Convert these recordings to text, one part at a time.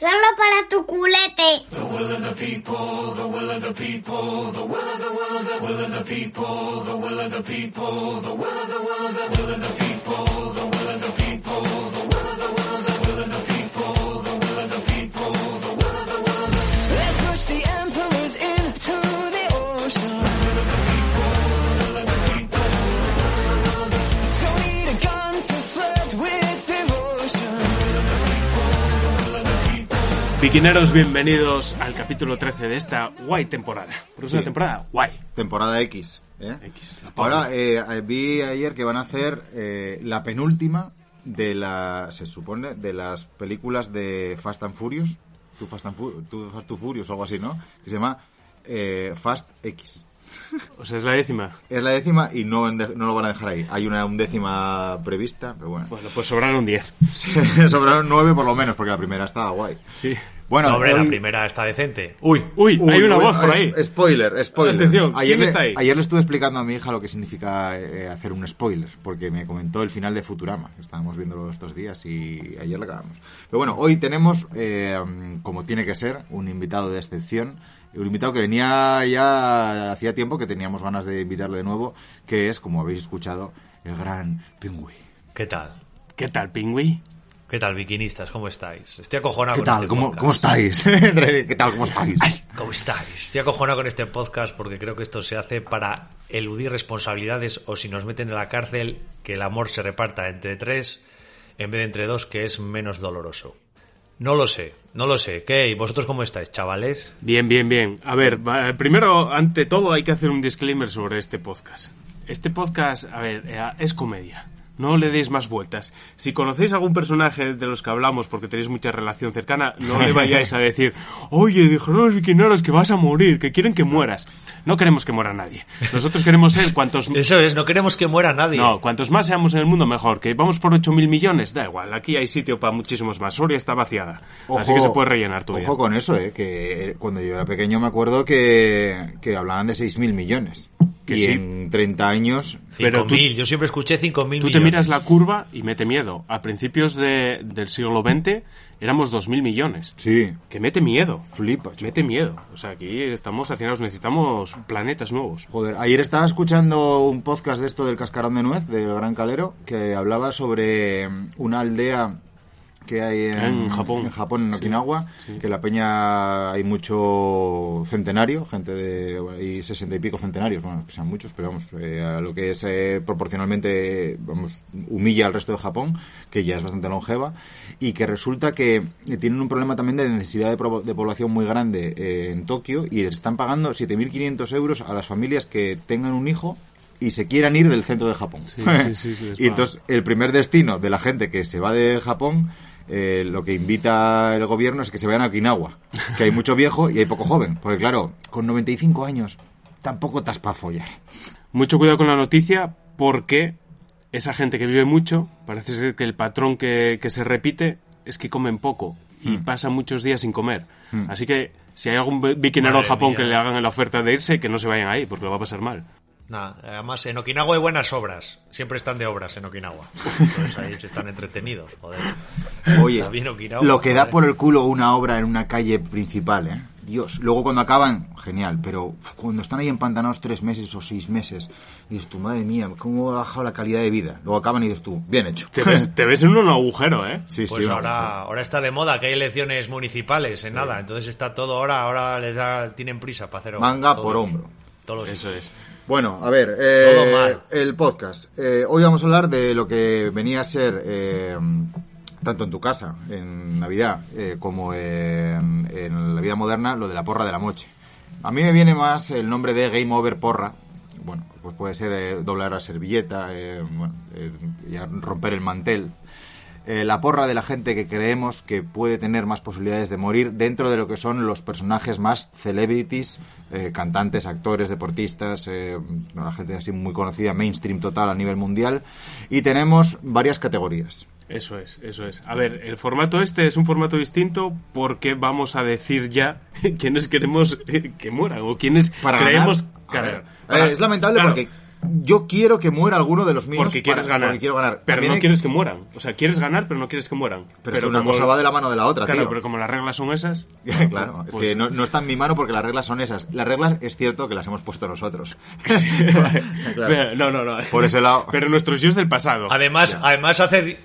Solo para tu culete. The will of the people, the will of the people, the will of the will of the will of the people, the will of the people, the will of the will of the will of the people, the will of the people, the will of the will of the will of the people. Piquineros, bienvenidos al capítulo 13 de esta guay temporada. Porque es una Sí. temporada guay. Temporada X. ¿eh? X, la Ahora, eh, vi ayer que van a hacer eh, la penúltima de la, se supone, de las películas de Fast and Furious. Tu Fast and, Fu- Fast Furious o algo así, ¿no? Que se llama eh, Fast X. O sea, es la décima. Es la décima y no, no lo van a dejar ahí. Hay una undécima prevista, pero bueno. Bueno, pues sobraron 10. Sobraron nueve por lo menos, porque la primera estaba guay. Sí. Bueno, No, hombre, la primera está decente. Uy, Uy, Uy, hay una uy, voz por ahí. Spoiler, spoiler. Atención, ayer ¿quién le, está ahí? Ayer le estuve explicando a mi hija lo que significa eh, hacer un spoiler, porque me comentó el final de Futurama, que estábamos viéndolo estos días y ayer le acabamos. Pero bueno, hoy tenemos, eh, como tiene que ser, un invitado de excepción. Un invitado que venía ya hacía tiempo que teníamos ganas de invitarle de nuevo, que es, como habéis escuchado, el gran Pingüi. ¿qué tal? ¿Qué tal, pingüi? ¿Qué tal, bikinistas? ¿Cómo estáis? Estoy acojonado ¿Qué con tal? este ¿Cómo, podcast. ¿Cómo estáis? ¿Qué tal? ¿Cómo estáis? ¿Cómo estáis? Estoy acojonado con este podcast porque creo que esto se hace para eludir responsabilidades o si nos meten en la cárcel, que el amor se reparta entre tres en vez de entre dos, que es menos doloroso. No lo sé, no lo sé. ¿Qué? ¿Y vosotros cómo estáis, chavales? Bien, bien, bien. A ver, primero, ante todo, hay que hacer un disclaimer sobre este podcast. Este podcast, a ver, eh, es comedia. No le deis más vueltas. Si conocéis algún personaje de los que hablamos porque tenéis mucha relación cercana, no le vayáis a decir, oye, dijeron los biquineros que vas a morir, que quieren que mueras. No queremos que muera nadie. Nosotros queremos ser cuantos... Eso es, no queremos que muera nadie. No, cuantos más seamos en el mundo, mejor. Que vamos por 8.000 millones, da igual. Aquí hay sitio para muchísimos más. Soria está vaciada. Así que se puede rellenar tu vida. Ojo con eso, eh, que cuando yo era pequeño me acuerdo que, que hablaban de 6.000 millones. Que y sí. en 30 años... pero tú- 5.000, yo siempre escuché 5.000 millones. Tú te miras la curva y mete miedo. A principios de- del siglo XX éramos 2.000 millones. Sí, Que mete miedo. flipa. chico. Mete miedo. O sea, aquí estamos haciendo, necesitamos planetas nuevos. Joder, ayer estaba escuchando un podcast de esto del cascarón de nuez, del Gran Calero, que hablaba sobre una aldea que hay en, En Japón. en, Japón, en Okinawa, sí. que la peña hay mucho centenario, gente de hay sesenta y pico centenarios, bueno, que sean muchos, pero vamos, eh, a lo que es eh, proporcionalmente, vamos, humilla al resto de Japón, que ya es bastante longeva, y que resulta que tienen un problema también de necesidad de, pro- de población muy grande eh, en Tokio y les están pagando 7.500 euros a las familias que tengan un hijo y se quieran ir del centro de Japón. Sí, sí, sí, sí, les y entonces el primer destino de la gente que se va de Japón, eh, lo que invita el gobierno es que se vayan a Okinawa, que hay mucho viejo y hay poco joven. Porque claro, con 95 años tampoco estás para follar. Mucho cuidado con la noticia porque esa gente que vive mucho, parece ser que el patrón que, que se repite es que comen poco y pasan muchos días sin comer. Así que si hay algún vi- biquinero en Japón mía. que le hagan la oferta de irse, que no se vayan ahí porque lo va a pasar mal. Nah, además, en Okinawa hay buenas obras. Siempre están de obras en Okinawa. Entonces ahí se están entretenidos, joder. Oye, Está bien Okinawa, lo que da joder. por el culo una obra en una calle principal, ¿eh? Dios. Luego cuando acaban, genial, pero cuando están ahí empantanados tres meses o seis meses, dices tú, madre mía, ¿cómo ha bajado la calidad de vida? Luego acaban y dices tú, bien hecho. Te ves, te ves en un agujero, ¿eh? Sí, Pues sí, ahora, ahora está de moda que hay elecciones municipales en nada. Entonces está todo ahora, ahora les da, tienen prisa para hacer obras. Manga por hombro. Todos los- Eso es. Bueno, a ver, eh, Todo mal. el podcast. Eh, hoy vamos a hablar de lo que venía a ser, eh, tanto en tu casa, en Navidad, eh, como en, en la vida moderna, lo de la porra de la moche. A mí me viene más el nombre de Game Over Porra. Bueno, pues puede ser eh, doblar la servilleta, eh, bueno, eh, ya romper el mantel. Eh, la porra de la gente que creemos que puede tener más posibilidades de morir dentro de lo que son los personajes más celebrities, eh, cantantes, actores, deportistas, eh, la gente así muy conocida, mainstream total a nivel mundial. Y tenemos varias categorías. Eso es, eso es. A ver, el formato este es un formato distinto porque vamos a decir ya quiénes queremos que mueran o quiénes Para creemos ganar. A Claro, ver, para- eh, es lamentable claro, porque yo quiero que muera alguno de los míos Porque quieres para- ganar. porque quiero ganar. Pero También no hay- quieres que mueran. O sea, quieres ganar, pero no quieres que mueran. Pero, es que una como- cosa va de la mano de la otra, Claro, tío. pero como las reglas son esas. claro, es pues- que no, no está en mi mano porque las reglas son esas. Las reglas es cierto que las hemos puesto nosotros. Claro. Pero- No, no, no. Por ese lado. Pero nuestros yo del pasado. Además, además hace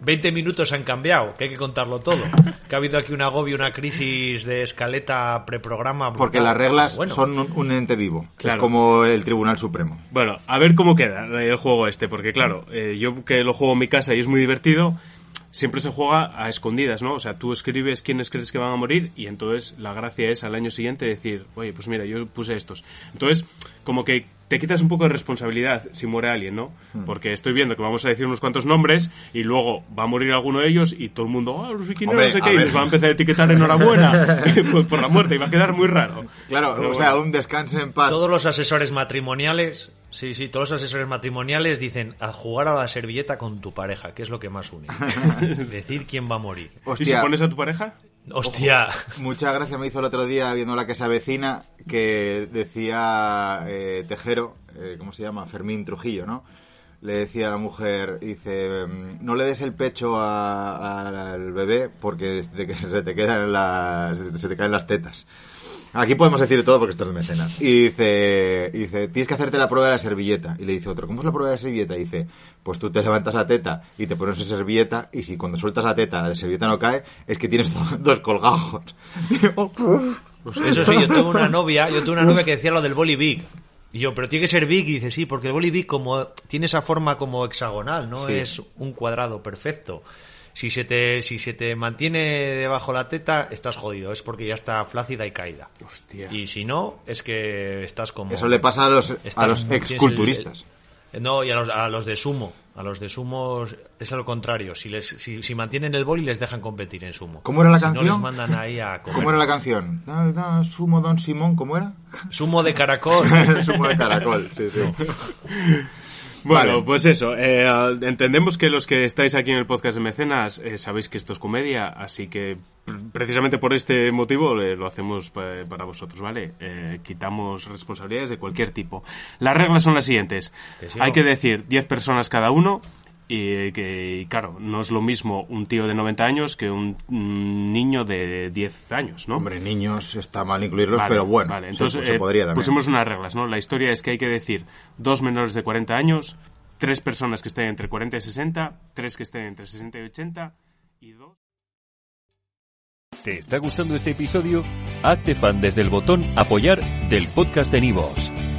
20 minutos han cambiado, que hay que contarlo todo. Que ha habido aquí un agobio, una crisis de escaleta preprograma. brutal. Porque las reglas Bueno, son un, un ente vivo. Claro. Es como el Tribunal Supremo. Bueno, a ver cómo queda el juego este, porque claro, eh, yo que lo juego en mi casa y es muy divertido, siempre se juega a escondidas, ¿no? O sea, tú escribes quiénes crees que van a morir y entonces la gracia es al año siguiente decir, oye, pues mira, yo puse estos. Entonces, como que te quitas un poco de responsabilidad si muere alguien, ¿no? Hmm. Porque estoy viendo que vamos a decir unos cuantos nombres y luego va a morir alguno de ellos y todo el mundo, ah, los vikingos, Hombre, no sé a qué, y nos va a empezar a etiquetar enhorabuena pues por la muerte y va a quedar muy raro. Claro, Pero o sea, bueno. un descanse en paz. Todos los asesores matrimoniales, sí, sí, todos los asesores matrimoniales dicen a jugar a la servilleta con tu pareja, que es lo que más une. Decir quién va a morir. ¿Y si Hostia, pones a tu pareja? Hostia. mucha gracia me hizo el otro día viendo la que se avecina que decía eh, Tejero, eh, ¿cómo se llama? Fermín Trujillo, ¿no? Le decía a la mujer, dice, mm, no le des el pecho a- a- al bebé porque de que se te quedan las, se te caen las tetas. Aquí podemos decir todo porque esto es de mecenas. Y dice, y dice, tienes que hacerte la prueba de la servilleta. Y le dice otro, ¿cómo es la prueba de la servilleta? Y dice, pues tú te levantas la teta y te pones esa servilleta y si cuando sueltas la teta la servilleta no cae, es que tienes do- dos colgajos. Eso sí, yo tuve una novia, yo tuve una novia que decía lo del boli big. Y yo, pero tiene que ser big, y dice, sí, porque el boli big como tiene esa forma como hexagonal, no Sí. es un cuadrado perfecto. Si se te si se te mantiene debajo la teta, estás jodido, es porque ya está flácida y caída. Hostia. Y si no, es que estás como Eso le pasa a los, estás- a los tienes el- exculturistas. el- no, y a los, a los de sumo. A los de sumo es lo contrario. Si, les, si, si mantienen el boli, les dejan competir en sumo. ¿Cómo era la Si canción? No les mandan ahí a comer. ¿Cómo era la canción? Da, da, sumo Don Simón, ¿cómo era? Sumo de caracol. sumo de caracol, sí, sí. Bueno, Vale. pues eso. eh, entendemos que los que estáis aquí en el podcast de Mecenas eh, sabéis que esto es comedia, así que pr- precisamente por este motivo eh, lo hacemos pa- para vosotros, ¿vale? Eh, quitamos responsabilidades de cualquier tipo. Las reglas son las siguientes. Hay que decir 10 personas cada uno. Y que, y claro, no es lo mismo un tío de 90 años que un, mm, niño de 10 años, ¿no? Hombre, niños está mal incluirlos, Vale, pero bueno, vale, se- entonces se, eh, podría también. pusimos unas reglas, ¿no? La historia es que hay que decir dos menores de 40 años, tres personas que estén entre 40 y 60, tres que estén entre 60 y 80 y dos... ¿Te está gustando este episodio? Hazte fan desde el botón Apoyar del podcast de Nivos.